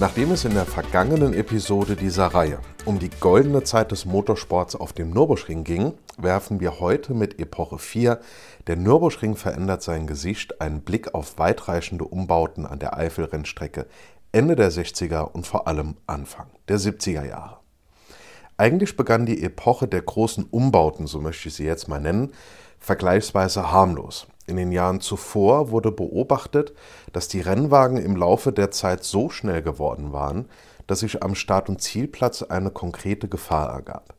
Nachdem es in der vergangenen Episode dieser Reihe um die goldene Zeit des Motorsports auf dem Nürburgring ging, werfen wir heute mit Epoche 4, der Nürburgring verändert sein Gesicht, einen Blick auf weitreichende Umbauten an der Eifelrennstrecke Ende der 60er und vor allem Anfang der 70er Jahre. Eigentlich begann die Epoche der großen Umbauten, so möchte ich sie jetzt mal nennen, vergleichsweise harmlos. In den Jahren zuvor wurde beobachtet, dass die Rennwagen im Laufe der Zeit so schnell geworden waren, dass sich am Start- und Zielplatz eine konkrete Gefahr ergab.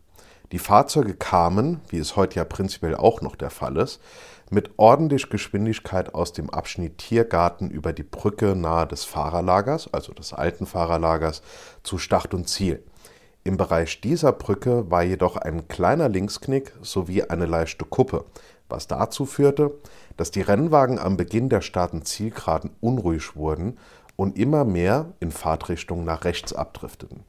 Die Fahrzeuge kamen, wie es heute ja prinzipiell auch noch der Fall ist, mit ordentlich Geschwindigkeit aus dem Abschnitt Tiergarten über die Brücke nahe des Fahrerlagers, also des alten Fahrerlagers, zu Start und Ziel. Im Bereich dieser Brücke war jedoch ein kleiner Linksknick sowie eine leichte Kuppe, was dazu führte, dass die Rennwagen am Beginn der Staaten-Zielgeraden unruhig wurden und immer mehr in Fahrtrichtung nach rechts abdrifteten.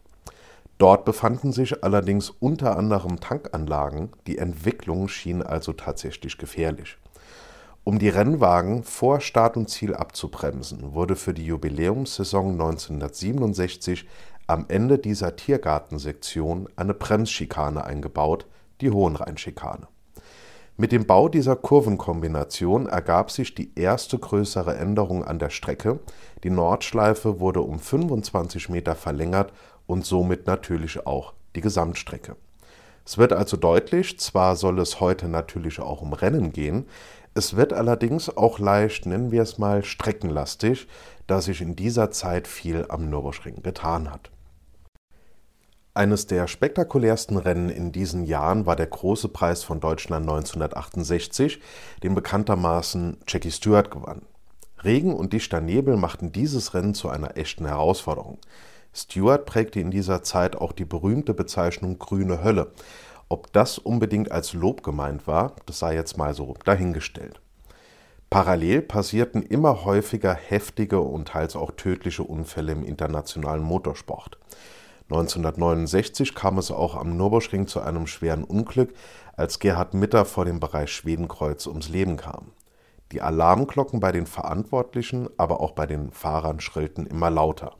Dort befanden sich allerdings unter anderem Tankanlagen, die Entwicklung schien also tatsächlich gefährlich. Um die Rennwagen vor Start und Ziel abzubremsen, wurde für die Jubiläumssaison 1967 am Ende dieser Tiergartensektion eine Bremsschikane eingebaut, die Hohenrheinschikane. Mit dem Bau dieser Kurvenkombination ergab sich die erste größere Änderung an der Strecke, die Nordschleife wurde um 25 Meter verlängert und somit natürlich auch die Gesamtstrecke. Es wird also deutlich, zwar soll es heute natürlich auch um Rennen gehen, es wird allerdings auch leicht, nennen wir es mal, streckenlastig, da sich in dieser Zeit viel am Nürburgring getan hat. Eines der spektakulärsten Rennen in diesen Jahren war der Große Preis von Deutschland 1968, den bekanntermaßen Jackie Stewart gewann. Regen und dichter Nebel machten dieses Rennen zu einer echten Herausforderung. Stewart prägte in dieser Zeit auch die berühmte Bezeichnung grüne Hölle. Ob das unbedingt als Lob gemeint war, das sei jetzt mal so dahingestellt. Parallel passierten immer häufiger heftige und teils auch tödliche Unfälle im internationalen Motorsport. 1969 kam es auch am Nürburgring zu einem schweren Unglück, als Gerhard Mitter vor dem Bereich Schwedenkreuz ums Leben kam. Die Alarmglocken bei den Verantwortlichen, aber auch bei den Fahrern schrillten immer lauter.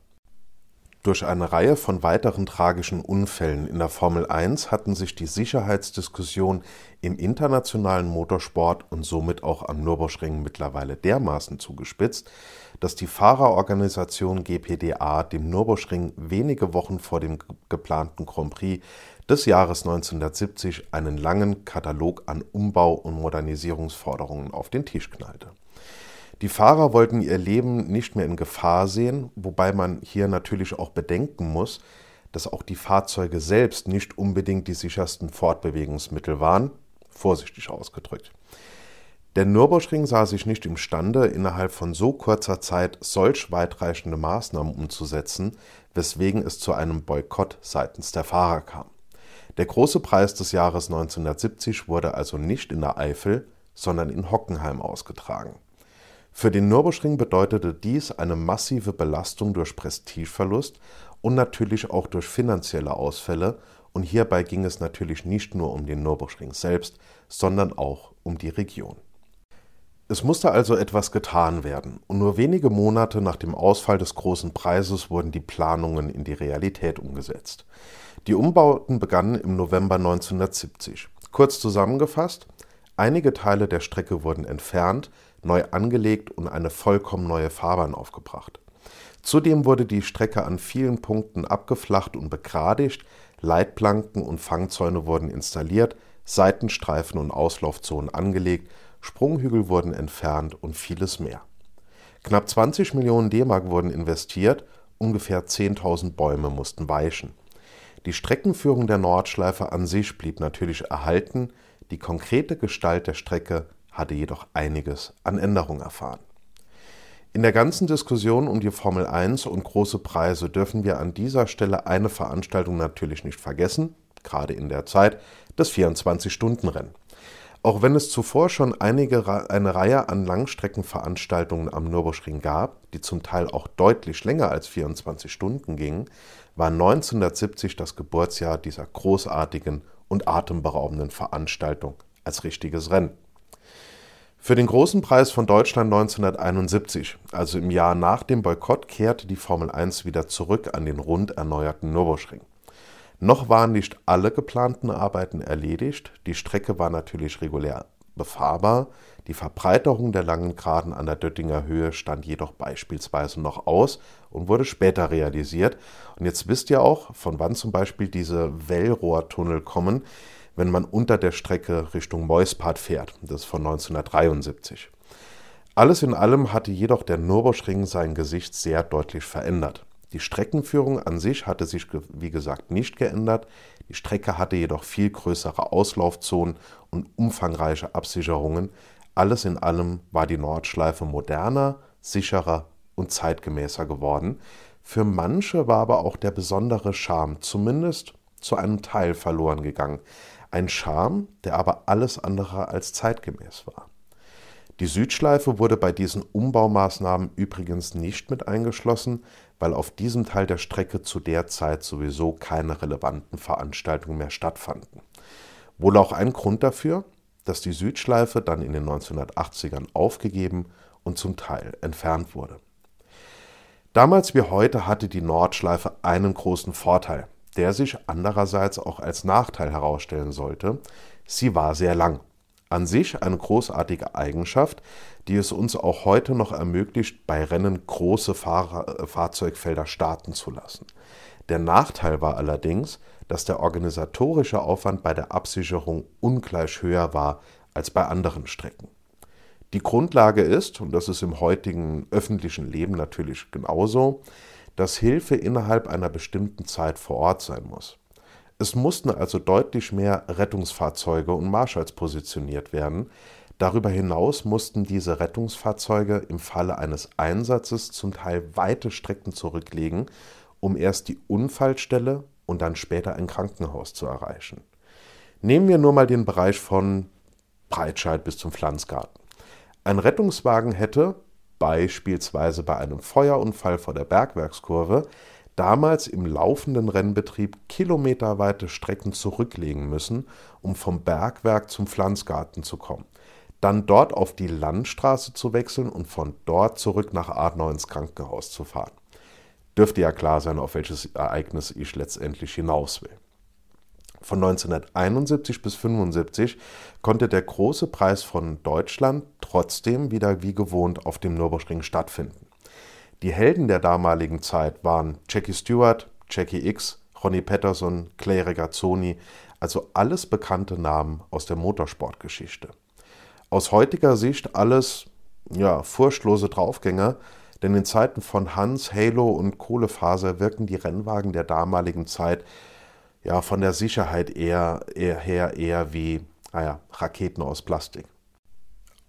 Durch eine Reihe von weiteren tragischen Unfällen in der Formel 1 hatten sich die Sicherheitsdiskussionen im internationalen Motorsport und somit auch am Nürburgring mittlerweile dermaßen zugespitzt, dass die Fahrerorganisation GPDA dem Nürburgring wenige Wochen vor dem geplanten Grand Prix des Jahres 1970 einen langen Katalog an Umbau- und Modernisierungsforderungen auf den Tisch knallte. Die Fahrer wollten ihr Leben nicht mehr in Gefahr sehen, wobei man hier natürlich auch bedenken muss, dass auch die Fahrzeuge selbst nicht unbedingt die sichersten Fortbewegungsmittel waren, vorsichtig ausgedrückt. Der Nürburgring sah sich nicht imstande, innerhalb von so kurzer Zeit solch weitreichende Maßnahmen umzusetzen, weswegen es zu einem Boykott seitens der Fahrer kam. Der große Preis des Jahres 1970 wurde also nicht in der Eifel, sondern in Hockenheim ausgetragen. Für den Nürburgring bedeutete dies eine massive Belastung durch Prestigeverlust und natürlich auch durch finanzielle Ausfälle, und hierbei ging es natürlich nicht nur um den Nürburgring selbst, sondern auch um die Region. Es musste also etwas getan werden, und nur wenige Monate nach dem Ausfall des großen Preises wurden die Planungen in die Realität umgesetzt. Die Umbauten begannen im November 1970. Kurz zusammengefasst, einige Teile der Strecke wurden entfernt, neu angelegt und eine vollkommen neue Fahrbahn aufgebracht. Zudem wurde die Strecke an vielen Punkten abgeflacht und begradigt, Leitplanken und Fangzäune wurden installiert, Seitenstreifen und Auslaufzonen angelegt, Sprunghügel wurden entfernt und vieles mehr. Knapp 20 Millionen D-Mark wurden investiert, ungefähr 10.000 Bäume mussten weichen. Die Streckenführung der Nordschleife an sich blieb natürlich erhalten, die konkrete Gestalt der Strecke hatte jedoch einiges an Änderung erfahren. In der ganzen Diskussion um die Formel 1 und große Preise dürfen wir an dieser Stelle eine Veranstaltung natürlich nicht vergessen, gerade in der Zeit, das 24-Stunden-Rennen. Auch wenn es zuvor schon einige, eine Reihe an Langstreckenveranstaltungen am Nürburgring gab, die zum Teil auch deutlich länger als 24 Stunden gingen, war 1970 das Geburtsjahr dieser großartigen und atemberaubenden Veranstaltung als richtiges Rennen. Für den Großen Preis von Deutschland 1971, also im Jahr nach dem Boykott, kehrte die Formel 1 wieder zurück an den rund erneuerten Nürburgring. Noch waren nicht alle geplanten Arbeiten erledigt, die Strecke war natürlich regulär befahrbar, die Verbreiterung der langen Geraden an der Döttinger Höhe stand jedoch beispielsweise noch aus und wurde später realisiert. Und jetzt wisst ihr auch, von wann zum Beispiel diese Wellrohrtunnel kommen, wenn man unter der Strecke Richtung Meuspart fährt. Das ist von 1973. Alles in allem hatte jedoch der Nürburgring sein Gesicht sehr deutlich verändert. Die Streckenführung an sich hatte sich, wie gesagt, nicht geändert. Die Strecke hatte jedoch viel größere Auslaufzonen und umfangreiche Absicherungen. Alles in allem war die Nordschleife moderner, sicherer und zeitgemäßer geworden. Für manche war aber auch der besondere Charme zumindest zu einem Teil verloren gegangen. Ein Charme, der aber alles andere als zeitgemäß war. Die Südschleife wurde bei diesen Umbaumaßnahmen übrigens nicht mit eingeschlossen, weil auf diesem Teil der Strecke zu der Zeit sowieso keine relevanten Veranstaltungen mehr stattfanden. Wohl auch ein Grund dafür, dass die Südschleife dann in den 1980ern aufgegeben und zum Teil entfernt wurde. Damals wie heute hatte die Nordschleife einen großen Vorteil, der sich andererseits auch als Nachteil herausstellen sollte. Sie war sehr lang. An sich eine großartige Eigenschaft, die es uns auch heute noch ermöglicht, bei Rennen große Fahr äh, Fahrzeugfelder starten zu lassen. Der Nachteil war allerdings, dass der organisatorische Aufwand bei der Absicherung ungleich höher war als bei anderen Strecken. Die Grundlage ist, und das ist im heutigen öffentlichen Leben natürlich genauso, dass Hilfe innerhalb einer bestimmten Zeit vor Ort sein muss. Es mussten also deutlich mehr Rettungsfahrzeuge und Marschalls positioniert werden. Darüber hinaus mussten diese Rettungsfahrzeuge im Falle eines Einsatzes zum Teil weite Strecken zurücklegen, um erst die Unfallstelle und dann später ein Krankenhaus zu erreichen. Nehmen wir nur mal den Bereich von Breitscheid bis zum Pflanzgarten. Ein Rettungswagen hätte, beispielsweise bei einem Feuerunfall vor der Bergwerkskurve, damals im laufenden Rennbetrieb kilometerweite Strecken zurücklegen müssen, um vom Bergwerk zum Pflanzgarten zu kommen, dann dort auf die Landstraße zu wechseln und von dort zurück nach Adnau ins Krankenhaus zu fahren. Dürfte ja klar sein, auf welches Ereignis ich letztendlich hinaus will. Von 1971 bis 1975 konnte der große Preis von Deutschland trotzdem wieder wie gewohnt auf dem Nürburgring stattfinden. Die Helden der damaligen Zeit waren Jackie Stewart, Jackie X, Ronnie Patterson, Clay Regazzoni, also alles bekannte Namen aus der Motorsportgeschichte. Aus heutiger Sicht alles ja, furchtlose Draufgänger, denn in Zeiten von Hans, Halo und Kohlefaser wirken die Rennwagen der damaligen Zeit ja von der Sicherheit eher, eher her eher wie naja, Raketen aus Plastik.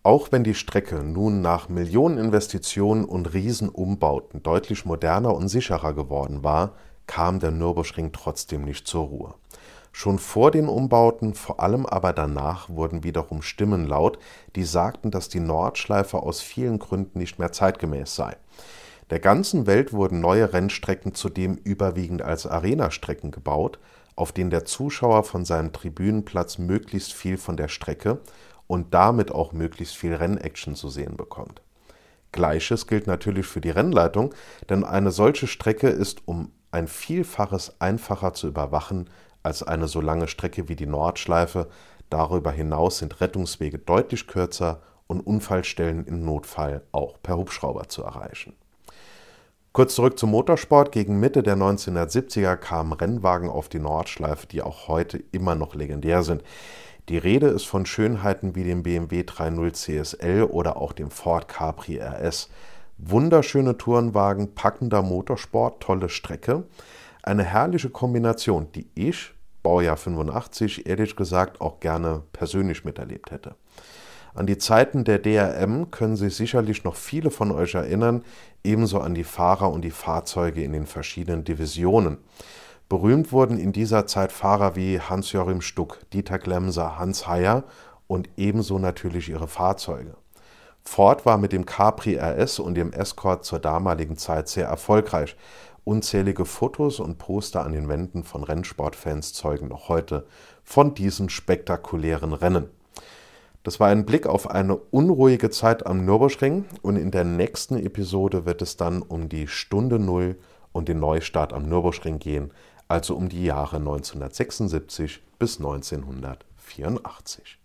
Auch wenn die Strecke nun nach Millioneninvestitionen und Riesenumbauten deutlich moderner und sicherer geworden war, kam der Nürburgring trotzdem nicht zur Ruhe. Schon vor den Umbauten, vor allem aber danach, wurden wiederum Stimmen laut, die sagten, dass die Nordschleife aus vielen Gründen nicht mehr zeitgemäß sei. Der ganzen Welt wurden neue Rennstrecken zudem überwiegend als Arena-Strecken gebaut, auf denen der Zuschauer von seinem Tribünenplatz möglichst viel von der Strecke und damit auch möglichst viel Rennaction zu sehen bekommt. Gleiches gilt natürlich für die Rennleitung, denn eine solche Strecke ist um ein Vielfaches einfacher zu überwachen als eine so lange Strecke wie die Nordschleife. Darüber hinaus sind Rettungswege deutlich kürzer und Unfallstellen im Notfall auch per Hubschrauber zu erreichen. Kurz zurück zum Motorsport. Gegen Mitte der 1970er kamen Rennwagen auf die Nordschleife, die auch heute immer noch legendär sind. Die Rede ist von Schönheiten wie dem BMW 3.0 CSL oder auch dem Ford Capri RS. Wunderschöne Tourenwagen, packender Motorsport, tolle Strecke. Eine herrliche Kombination, die ich, Baujahr 85, ehrlich gesagt auch gerne persönlich miterlebt hätte. An die Zeiten der DRM können sich sicherlich noch viele von euch erinnern, ebenso an die Fahrer und die Fahrzeuge in den verschiedenen Divisionen. Berühmt wurden in dieser Zeit Fahrer wie Hans-Joachim Stuck, Dieter Glemser, Hans Heyer und ebenso natürlich ihre Fahrzeuge. Ford war mit dem Capri RS und dem Escort zur damaligen Zeit sehr erfolgreich. Unzählige Fotos und Poster an den Wänden von Rennsportfans zeugen noch heute von diesen spektakulären Rennen. Das war ein Blick auf eine unruhige Zeit am Nürburgring und in der nächsten Episode wird es dann um die Stunde Null und den Neustart am Nürburgring gehen, also um die Jahre 1976 bis 1984.